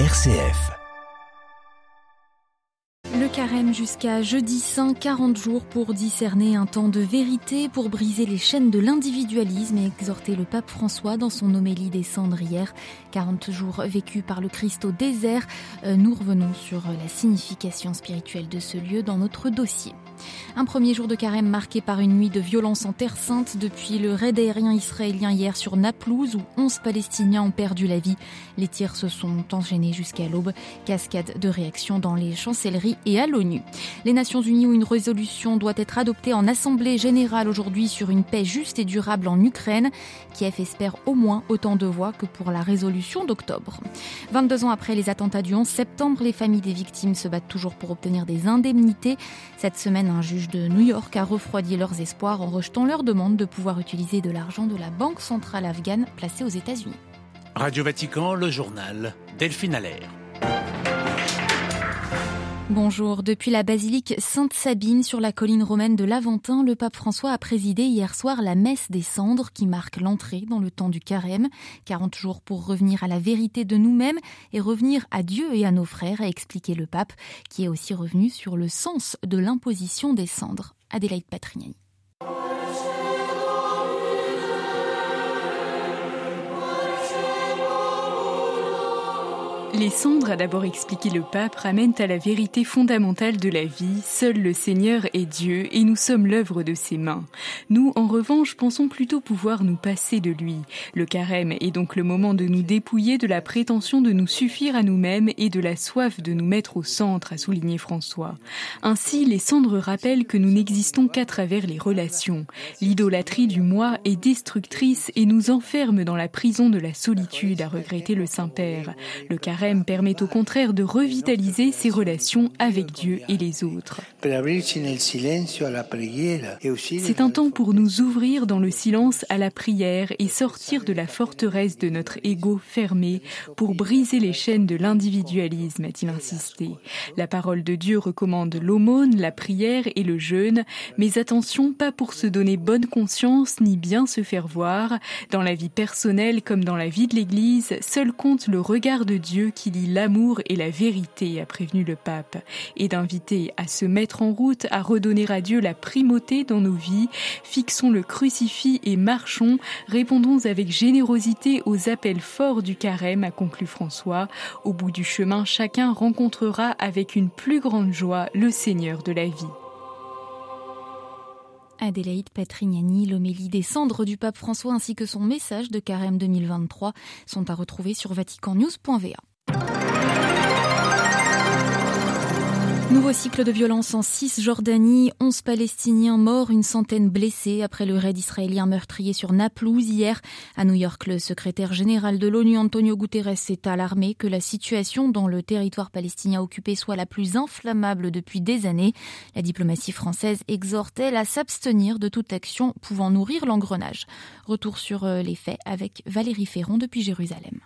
RCF. Le carême jusqu'à jeudi saint, 40 jours pour discerner un temps de vérité, pour briser les chaînes de l'individualisme et exhorter le pape François dans son homélie des cendrières. 40 jours vécus par le Christ au désert. Euh, nous revenons sur la signification spirituelle de ce lieu dans notre dossier. Un premier jour de carême marqué par une nuit de violence en Terre Sainte depuis le raid aérien israélien hier sur Naplouse où 11 Palestiniens ont perdu la vie. Les tirs se sont enchaînés jusqu'à l'aube. Cascade de réactions dans les chancelleries et à l'ONU. Les Nations Unies où une résolution doit être adoptée en Assemblée générale aujourd'hui sur une paix juste et durable en Ukraine. Kiev espère au moins autant de voix que pour la résolution d'octobre. 22 ans après les attentats du 11 septembre, les familles des victimes se battent toujours pour obtenir des indemnités. Cette semaine, un juge de New York a refroidi leurs espoirs en rejetant leur demande de pouvoir utiliser de l'argent de la Banque centrale afghane placée aux États-Unis. Radio Vatican, le journal Delphine Allaire. Bonjour. Depuis la basilique Sainte-Sabine sur la colline romaine de l'Aventin, le pape François a présidé hier soir la messe des cendres qui marque l'entrée dans le temps du carême. 40 jours pour revenir à la vérité de nous-mêmes et revenir à Dieu et à nos frères, a expliqué le pape, qui est aussi revenu sur le sens de l'imposition des cendres. Adélaïde Patrignani. Les cendres, a d'abord expliqué le pape, ramènent à la vérité fondamentale de la vie. Seul le Seigneur est Dieu et nous sommes l'œuvre de ses mains. Nous, en revanche, pensons plutôt pouvoir nous passer de lui. Le carême est donc le moment de nous dépouiller de la prétention de nous suffire à nous-mêmes et de la soif de nous mettre au centre, a souligné François. Ainsi, les cendres rappellent que nous n'existons qu'à travers les relations. L'idolâtrie du moi est destructrice et nous enferme dans la prison de la solitude, a regretté le Saint-Père. Le carême permet au contraire de revitaliser ses relations avec Dieu et les autres. C'est un temps pour nous ouvrir dans le silence à la prière et sortir de la forteresse de notre ego fermé pour briser les chaînes de l'individualisme, a-t-il insisté. La parole de Dieu recommande l'aumône, la prière et le jeûne, mais attention, pas pour se donner bonne conscience ni bien se faire voir. Dans la vie personnelle comme dans la vie de l'Église, seul compte le regard de Dieu qui lit l'amour et la vérité, a prévenu le pape, et d'inviter à se mettre en route, à redonner à Dieu la primauté dans nos vies. Fixons le crucifix et marchons, répondons avec générosité aux appels forts du carême, a conclu François. Au bout du chemin, chacun rencontrera avec une plus grande joie le Seigneur de la vie. Adélaïde Patrignani, l'homélie des cendres du pape François ainsi que son message de carême 2023 sont à retrouver sur vaticannews.va. Nouveau cycle de violence en Cisjordanie, 11 Palestiniens morts, une centaine blessés après le raid israélien meurtrier sur Naplouse hier. À New York, le secrétaire général de l'ONU, Antonio Guterres, s'est alarmé que la situation dans le territoire palestinien occupé soit la plus inflammable depuis des années. La diplomatie française exhorte-t-elle à s'abstenir de toute action pouvant nourrir l'engrenage? Retour sur euh, les faits avec Valérie Ferron depuis Jérusalem.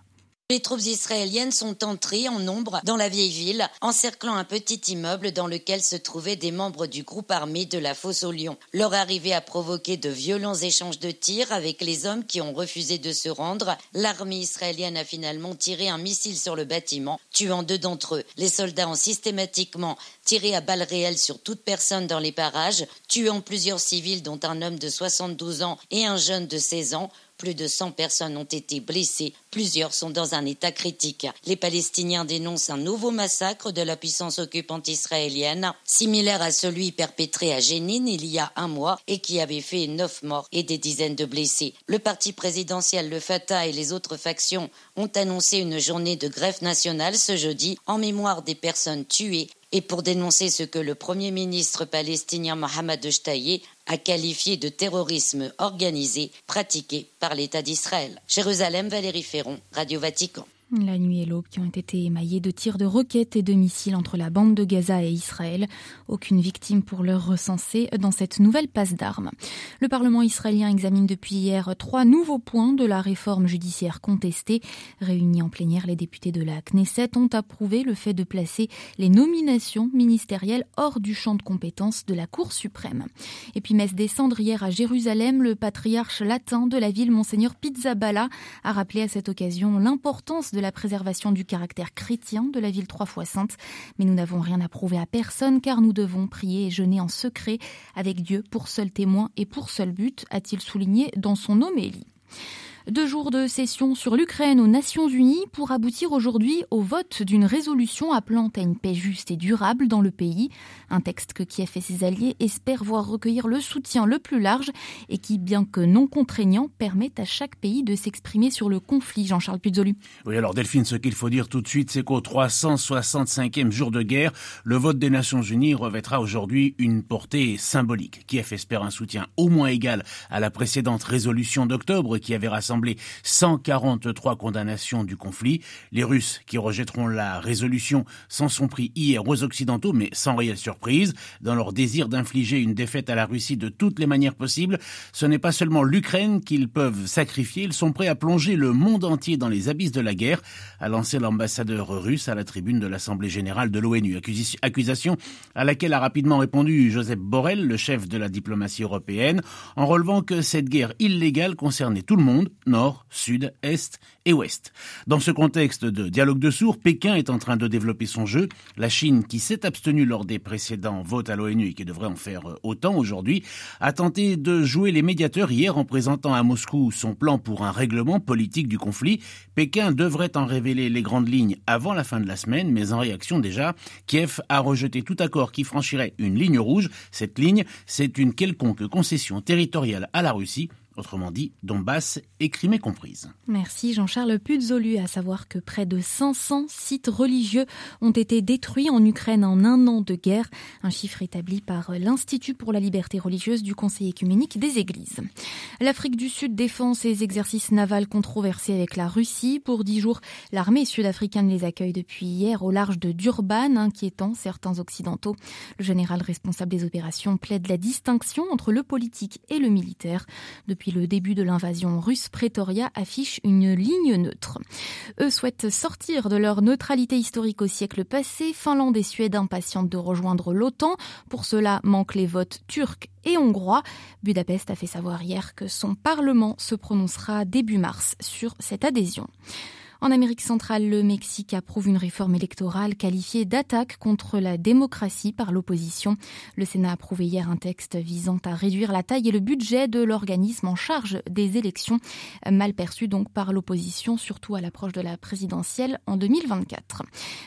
Les troupes israéliennes sont entrées en nombre dans la vieille ville, encerclant un petit immeuble dans lequel se trouvaient des membres du groupe armé de la fosse au lion. Leur arrivée a provoqué de violents échanges de tirs avec les hommes qui ont refusé de se rendre. L'armée israélienne a finalement tiré un missile sur le bâtiment, tuant deux d'entre eux. Les soldats ont systématiquement tiré à balles réelles sur toute personne dans les parages, tuant plusieurs civils dont un homme de 72 ans et un jeune de 16 ans. Plus de 100 personnes ont été blessées, plusieurs sont dans un état critique. Les Palestiniens dénoncent un nouveau massacre de la puissance occupante israélienne, similaire à celui perpétré à Jénine il y a un mois et qui avait fait neuf morts et des dizaines de blessés. Le parti présidentiel, le Fatah et les autres factions ont annoncé une journée de grève nationale ce jeudi en mémoire des personnes tuées et pour dénoncer ce que le Premier ministre palestinien Mohamed Shtaye a qualifié de terrorisme organisé pratiqué par l'État d'Israël. Jérusalem, Valérie Ferron, Radio Vatican. La nuit et l'aube qui ont été émaillées de tirs de roquettes et de missiles entre la bande de Gaza et Israël. Aucune victime pour leur recenser dans cette nouvelle passe d'armes. Le Parlement israélien examine depuis hier trois nouveaux points de la réforme judiciaire contestée. Réunis en plénière, les députés de la Knesset ont approuvé le fait de placer les nominations ministérielles hors du champ de compétences de la Cour suprême. Et puis messe descendre hier à Jérusalem, le patriarche latin de la ville, Monseigneur Pizzaballa, a rappelé à cette occasion l'importance de la préservation du caractère chrétien de la ville trois fois sainte. Mais nous n'avons rien à prouver à personne car nous devons prier et jeûner en secret avec Dieu pour seul témoin et pour seul but, a-t-il souligné dans son homélie. Deux jours de session sur l'Ukraine aux Nations Unies pour aboutir aujourd'hui au vote d'une résolution appelant à une paix juste et durable dans le pays. Un texte que Kiev et ses alliés espèrent voir recueillir le soutien le plus large et qui, bien que non contraignant, permet à chaque pays de s'exprimer sur le conflit. Jean-Charles Puzolu. Oui, alors Delphine, ce qu'il faut dire tout de suite, c'est qu'au 365e jour de guerre, le vote des Nations Unies revêtra aujourd'hui une portée symbolique. Kiev espère un soutien au moins égal à la précédente résolution d'octobre qui avait rassemblé 143 condamnations du conflit. Les Russes qui rejetteront la résolution s'en sont pris hier aux Occidentaux, mais sans réelle surprise. Dans leur désir d'infliger une défaite à la Russie de toutes les manières possibles, ce n'est pas seulement l'Ukraine qu'ils peuvent sacrifier, ils sont prêts à plonger le monde entier dans les abysses de la guerre, a lancé l'ambassadeur russe à la tribune de l'Assemblée générale de l'ONU. Accusation à laquelle a rapidement répondu Joseph Borrell, le chef de la diplomatie européenne, en relevant que cette guerre illégale concernait tout le monde, nord, sud, est et ouest. Dans ce contexte de dialogue de sourds, Pékin est en train de développer son jeu. La Chine, qui s'est abstenue lors des précédents votes à l'ONU et qui devrait en faire autant aujourd'hui, a tenté de jouer les médiateurs hier en présentant à Moscou son plan pour un règlement politique du conflit. Pékin devrait en révéler les grandes lignes avant la fin de la semaine, mais en réaction déjà, Kiev a rejeté tout accord qui franchirait une ligne rouge. Cette ligne, c'est une quelconque concession territoriale à la Russie autrement dit Donbass et Crimée comprise. Merci Jean-Charles Puzolu, à savoir que près de 500 sites religieux ont été détruits en Ukraine en un an de guerre, un chiffre établi par l'Institut pour la liberté religieuse du Conseil écuménique des Églises. L'Afrique du Sud défend ses exercices navals controversés avec la Russie. Pour dix jours, l'armée sud-africaine les accueille depuis hier au large de Durban, inquiétant certains occidentaux. Le général responsable des opérations plaide la distinction entre le politique et le militaire. Depuis le début de l'invasion russe, Pretoria affiche une ligne neutre. Eux souhaitent sortir de leur neutralité historique au siècle passé. Finlande et Suède impatientes de rejoindre l'OTAN. Pour cela, manquent les votes turcs et hongrois. Budapest a fait savoir hier que son Parlement se prononcera début mars sur cette adhésion. En Amérique centrale, le Mexique approuve une réforme électorale qualifiée d'attaque contre la démocratie par l'opposition. Le Sénat a approuvé hier un texte visant à réduire la taille et le budget de l'organisme en charge des élections, mal perçu donc par l'opposition, surtout à l'approche de la présidentielle en 2024.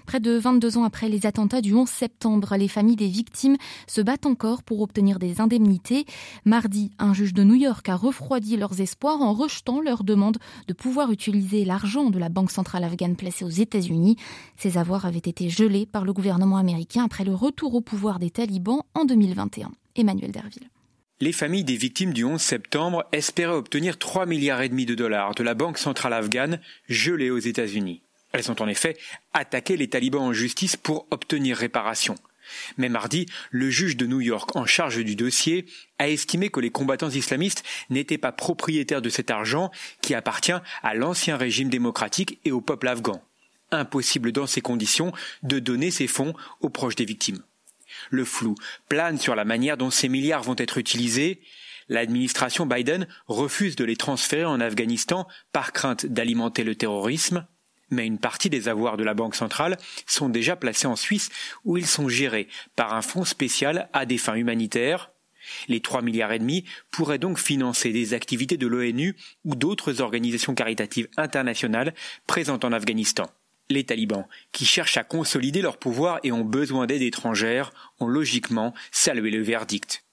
Près de 22 ans après les attentats du 11 septembre, les familles des victimes se battent encore pour obtenir des indemnités. Mardi, un juge de New York a refroidi leurs espoirs en rejetant leur demande de pouvoir utiliser l'argent de la banque centrale afghane placée aux États-Unis. Ces avoirs avaient été gelés par le gouvernement américain après le retour au pouvoir des talibans en 2021. Emmanuel Derville. Les familles des victimes du 11 septembre espéraient obtenir 3 milliards et demi de dollars de la Banque centrale afghane gelée aux États-Unis. Elles ont en effet attaqué les talibans en justice pour obtenir réparation. Mais mardi, le juge de New York en charge du dossier a estimé que les combattants islamistes n'étaient pas propriétaires de cet argent qui appartient à l'ancien régime démocratique et au peuple afghan. Impossible dans ces conditions de donner ces fonds aux proches des victimes. Le flou plane sur la manière dont ces milliards vont être utilisés. L'administration Biden refuse de les transférer en Afghanistan par crainte d'alimenter le terrorisme mais une partie des avoirs de la Banque centrale sont déjà placés en Suisse où ils sont gérés par un fonds spécial à des fins humanitaires. Les 3 milliards et demi pourraient donc financer des activités de l'ONU ou d'autres organisations caritatives internationales présentes en Afghanistan. Les talibans, qui cherchent à consolider leur pouvoir et ont besoin d'aide étrangère, ont logiquement salué le verdict.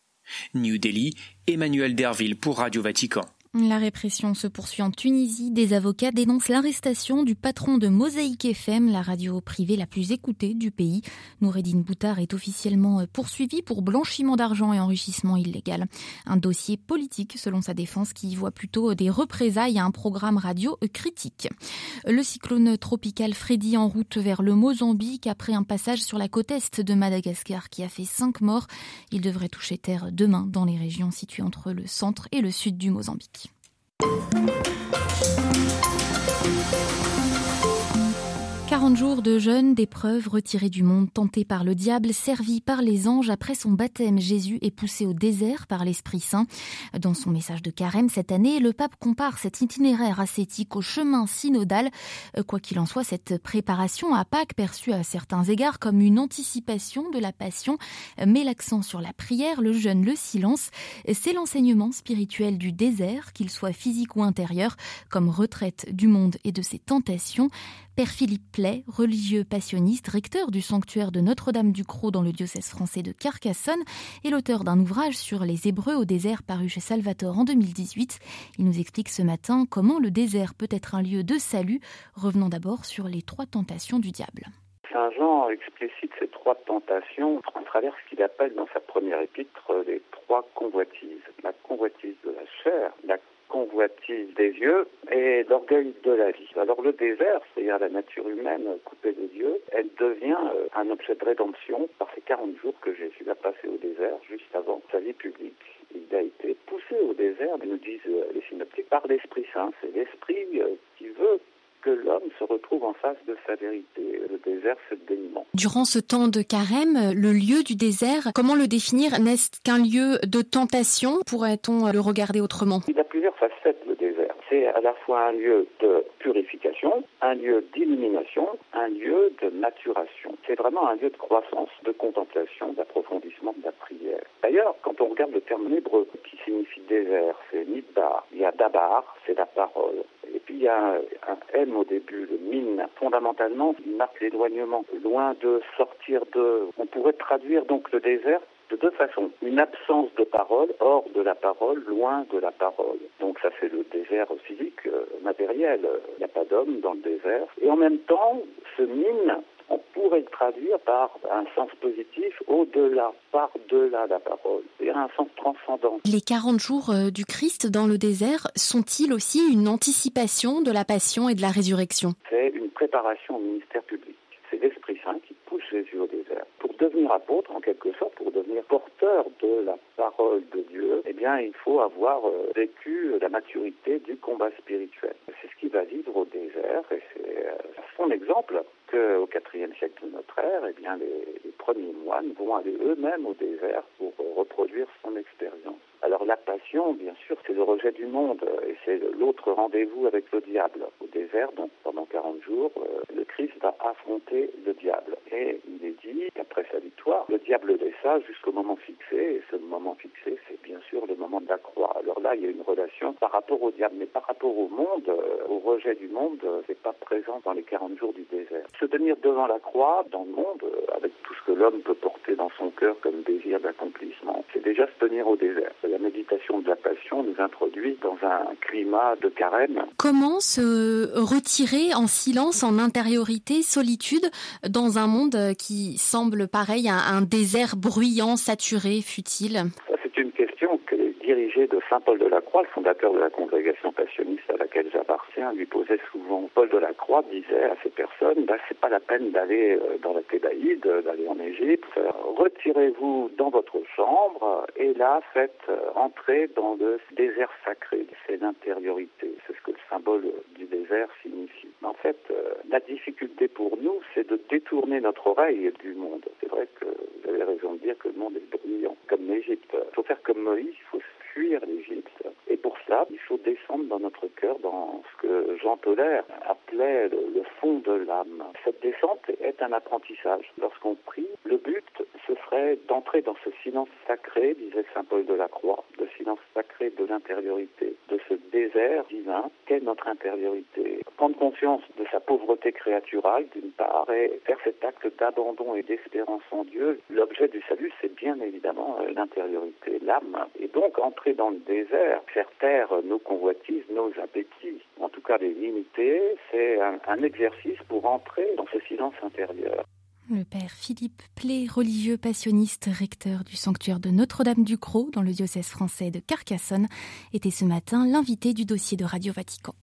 New Delhi, Emmanuel Derville pour Radio Vatican. La répression se poursuit en Tunisie. Des avocats dénoncent l'arrestation du patron de Mosaïque FM, la radio privée la plus écoutée du pays. Noureddin Boutard est officiellement poursuivi pour blanchiment d'argent et enrichissement illégal. Un dossier politique, selon sa défense, qui voit plutôt des représailles à un programme radio critique. Le cyclone tropical Freddy en route vers le Mozambique après un passage sur la côte est de Madagascar qui a fait cinq morts. Il devrait toucher terre demain dans les régions situées entre le centre et le sud du Mozambique. Thank you. 40 jours de jeûne, d'épreuves retirées du monde, tenté par le diable, servi par les anges. Après son baptême, Jésus est poussé au désert par l'Esprit Saint. Dans son message de carême cette année, le pape compare cet itinéraire ascétique au chemin synodal. Quoi qu'il en soit, cette préparation à Pâques, perçue à certains égards comme une anticipation de la passion, met l'accent sur la prière, le jeûne, le silence. C'est l'enseignement spirituel du désert, qu'il soit physique ou intérieur, comme retraite du monde et de ses tentations. Père Philippe Play, religieux passionniste, recteur du sanctuaire de Notre-Dame-du-Croc dans le diocèse français de Carcassonne, et l'auteur d'un ouvrage sur les Hébreux au désert paru chez Salvatore en 2018. Il nous explique ce matin comment le désert peut être un lieu de salut, revenant d'abord sur les trois tentations du diable. Saint Jean explicite ces trois tentations à travers ce qu'il appelle dans sa première épître les trois convoitises. La convoitise de la chair, la convoitise des yeux et l'orgueil de la vie. Alors le désert, c'est-à-dire la nature humaine coupée de Dieu, elle devient euh, un objet de rédemption par ces 40 jours que Jésus a passé au désert juste avant sa vie publique. Il a été poussé au désert, nous disent euh, les synoptiques, par l'Esprit Saint. C'est l'Esprit euh, qui veut que l'homme se retrouve en face de sa vérité. Le désert, c'est le dénuement. Durant ce temps de carême, le lieu du désert, comment le définir? N'est-ce qu'un lieu de tentation? Pourrait-on le regarder autrement? Il a plusieurs facettes, le désert. C'est à la fois un lieu de purification, un lieu d'illumination, un lieu de maturation. C'est vraiment un lieu de croissance, de contemplation, d'approfondissement de la prière. D'ailleurs, quand on regarde le terme hébreu qui signifie désert, c'est midbar. Il y a dabar, c'est la parole. Et puis il y a un M au début, le min. Fondamentalement, il marque l'éloignement. Loin de sortir de... On pourrait traduire donc le désert de deux façons. Une absence de parole, hors de la parole, loin de la parole. Donc ça c'est le désert physique, euh, matériel. Il n'y a pas d'homme dans le désert. Et en même temps, ce mine, on pourrait le traduire par un sens positif au-delà, par-delà la parole, c'est un sens transcendant. Les 40 jours euh, du Christ dans le désert sont-ils aussi une anticipation de la passion et de la résurrection? C'est une préparation au ministère public. C'est l'Esprit Saint qui pousse Jésus au désert. Devenir apôtre, en quelque sorte, pour devenir porteur de la parole de Dieu, eh bien, il faut avoir euh, vécu la maturité du combat spirituel. C'est ce qu'il va vivre au désert et c'est euh, son exemple qu'au IVe siècle de notre ère, eh bien, les, les premiers moines vont aller eux-mêmes au désert pour euh, reproduire son expérience. Alors la passion, bien sûr, c'est le rejet du monde et c'est l'autre rendez-vous avec le diable. Au désert, donc pendant 40 jours, le Christ va affronter le diable. Et il est dit qu'après sa victoire, le diable laissa jusqu'au moment fixé. Et ce moment fixé, c'est bien sûr le moment de la croix. Alors là, il y a une relation par rapport au diable, mais par rapport au monde, au rejet du monde, c'est pas présent dans les 40 jours du désert. Se tenir devant la croix, dans le monde, avec tout ce que l'homme peut porter dans son cœur comme désir d'accomplissement, c'est déjà se tenir au désert. La méditation de la passion nous introduit dans un climat de carême. Comment se retirer en silence, en intériorité, solitude, dans un monde qui semble pareil à un désert bruyant, saturé, futile? Dirigés de Saint Paul de la Croix, le fondateur de la congrégation passionniste à laquelle j'appartiens, lui posaient souvent. Paul de la Croix disait à ces personnes, bah, c'est pas la peine d'aller dans la Thébaïde, d'aller en Égypte, retirez-vous dans votre chambre et là faites entrer dans le désert sacré. C'est l'intériorité, c'est ce que le symbole du désert signifie. En fait, la difficulté pour nous, c'est de détourner notre oreille du monde. C'est vrai que vous avez raison de dire que le monde est bruyant, comme l'Égypte. Il faut faire comme Moïse, il faut l'Égypte. Et pour cela, il faut descendre dans notre cœur, dans ce que Jean Tolaire appelait le, le fond de l'âme. Cette descente est un apprentissage. Lorsqu'on prie, le but, ce serait d'entrer dans ce silence sacré, disait Saint Paul de la Croix, le silence sacré de l'intériorité, de ce désert divin notre intériorité? Prendre conscience de sa pauvreté créaturale, d'une part, et faire cet acte d'abandon et d'espérance en Dieu. L'objet du salut, c'est bien évidemment l'intériorité, l'âme. Et donc, entrer dans le désert, faire taire nos convoitises, nos appétits, en tout cas les limiter, c'est un exercice pour entrer dans ce silence intérieur. Le père Philippe Plé, religieux passionniste, recteur du sanctuaire de Notre-Dame-du-Croc dans le diocèse français de Carcassonne, était ce matin l'invité du dossier de Radio Vatican.